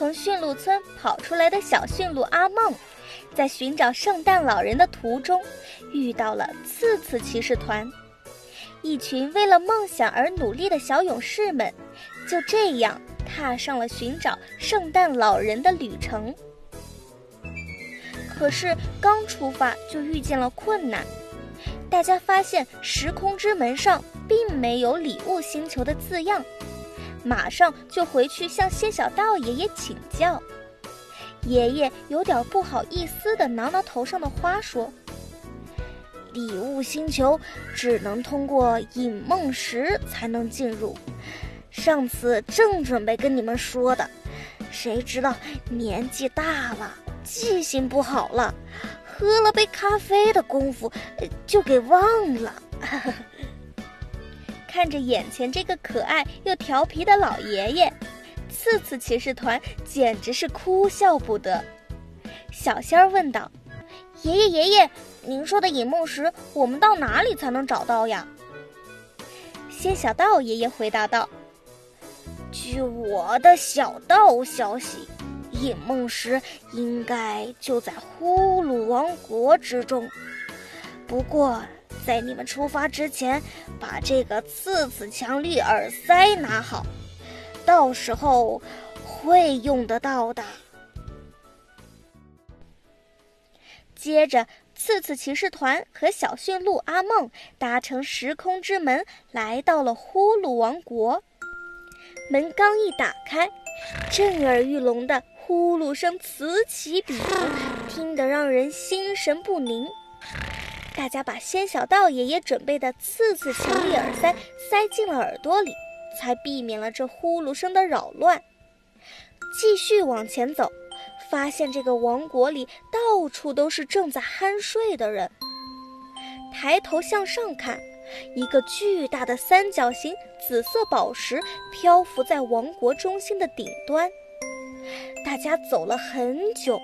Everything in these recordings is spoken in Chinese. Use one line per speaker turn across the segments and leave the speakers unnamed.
从驯鹿村跑出来的小驯鹿阿梦，在寻找圣诞老人的途中，遇到了刺刺骑士团，一群为了梦想而努力的小勇士们，就这样踏上了寻找圣诞老人的旅程。可是刚出发就遇见了困难，大家发现时空之门上并没有“礼物星球”的字样。马上就回去向谢小道爷爷请教。爷爷有点不好意思地挠挠头上的花，说：“礼物星球只能通过引梦石才能进入。上次正准备跟你们说的，谁知道年纪大了，记性不好了，喝了杯咖啡的功夫就给忘了。”看着眼前这个可爱又调皮的老爷爷，次次骑士团简直是哭笑不得。小仙儿问道：“爷爷爷爷，您说的引梦石，我们到哪里才能找到呀？”仙小道爷爷回答道：“据我的小道消息，引梦石应该就在呼噜王国之中。不过……”在你们出发之前，把这个刺刺强力耳塞拿好，到时候会用得到的。接着，刺刺骑士团和小驯鹿阿梦搭乘时空之门，来到了呼噜王国。门刚一打开，震耳欲聋的呼噜声此起彼伏，听得让人心神不宁。大家把仙小道爷爷准备的次次强力耳塞塞进了耳朵里，才避免了这呼噜声的扰乱。继续往前走，发现这个王国里到处都是正在酣睡的人。抬头向上看，一个巨大的三角形紫色宝石漂浮在王国中心的顶端。大家走了很久。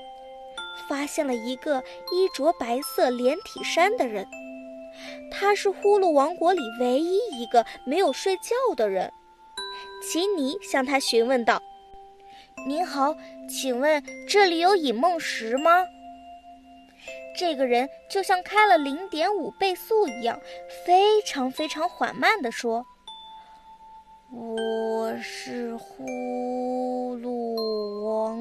发现了一个衣着白色连体衫的人，他是呼噜王国里唯一一个没有睡觉的人。奇尼向他询问道：“您好，请问这里有引梦石吗？”这个人就像开了零点五倍速一样，非常非常缓慢地说：“我是呼噜王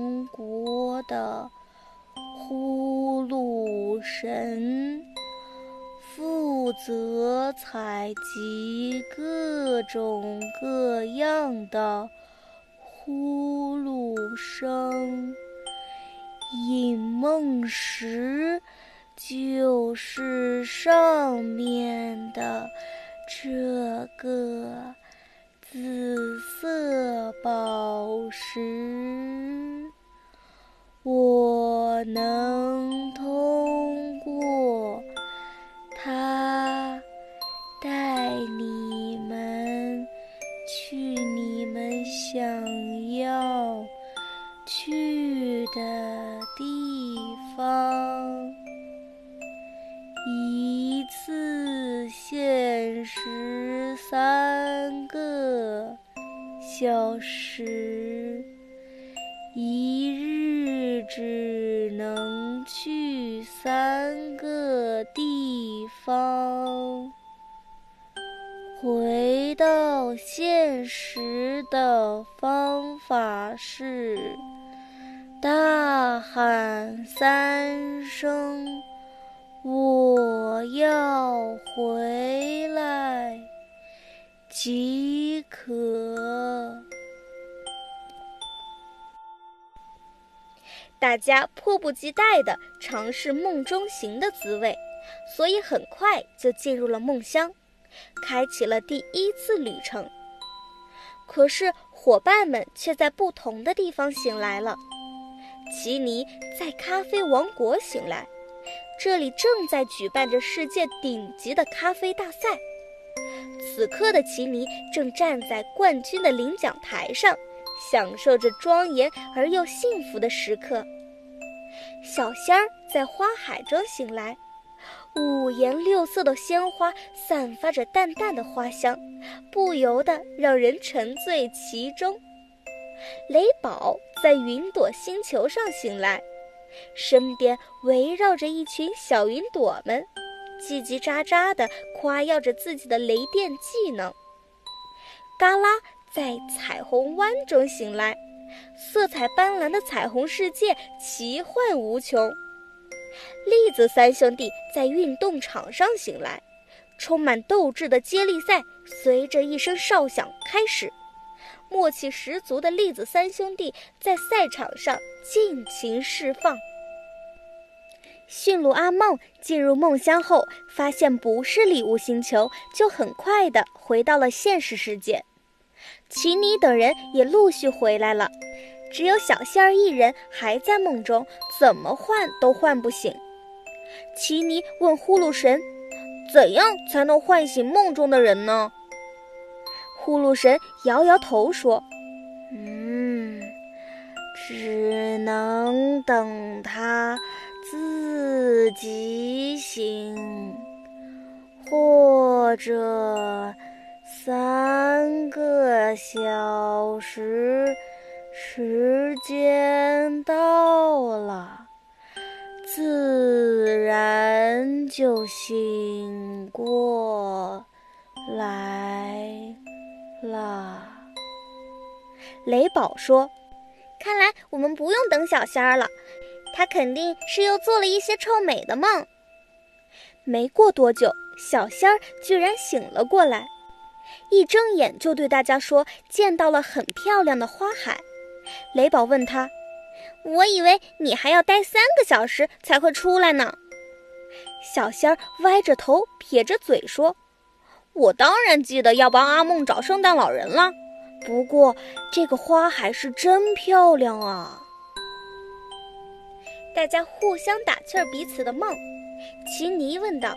神负责采集各种各样的呼噜声，引梦石就是上面的这个紫色宝石。我能要去的地方，一次限时三个小时，一日。只能去三个地方。回到现实的方法是大喊三声“我要回来”即可。大家迫不及待地尝试梦中行的滋味，所以很快就进入了梦乡，开启了第一次旅程。可是伙伴们却在不同的地方醒来了。奇尼在咖啡王国醒来，这里正在举办着世界顶级的咖啡大赛。此刻的奇尼正站在冠军的领奖台上，享受着庄严而又幸福的时刻。小仙儿在花海中醒来，五颜六色的鲜花散发着淡淡的花香，不由得让人沉醉其中。雷宝在云朵星球上醒来，身边围绕着一群小云朵们，叽叽喳喳地夸耀着自己的雷电技能。嘎啦在彩虹湾中醒来，色彩斑斓的彩虹世界奇幻无穷。栗子三兄弟在运动场上醒来，充满斗志的接力赛随着一声哨响开始。默契十足的栗子三兄弟在赛场上尽情释放。驯鹿阿梦进入梦乡后，发现不是礼物星球，就很快的回到了现实世界。奇尼等人也陆续回来了，只有小仙儿一人还在梦中，怎么唤都唤不醒。奇尼问呼噜神：“怎样才能唤醒梦中的人呢？”呼噜神摇摇头说：“
嗯，只能等他自己醒，或者三个小时时间到了，自然就醒过来。”了，
雷宝说：“看来我们不用等小仙儿了，他肯定是又做了一些臭美的梦。”没过多久，小仙儿居然醒了过来，一睁眼就对大家说：“见到了很漂亮的花海。”雷宝问他：“我以为你还要待三个小时才会出来呢。”小仙儿歪着头，撇着嘴说。我当然记得要帮阿梦找圣诞老人了，不过这个花海是真漂亮啊！大家互相打气儿彼此的梦。奇尼问道：“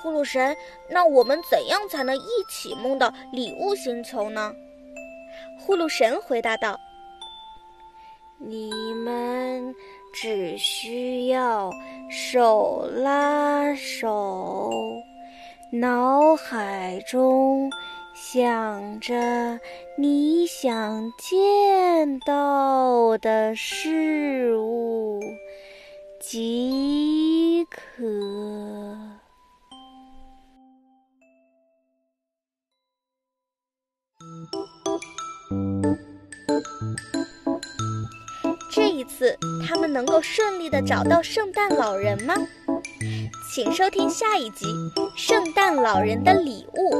呼噜神，那我们怎样才能一起梦到礼物星球呢？”呼噜神回答道：“
你们只需要手拉手。”脑海中想着你想见到的事物即可。
他们能够顺利的找到圣诞老人吗？请收听下一集《圣诞老人的礼物》。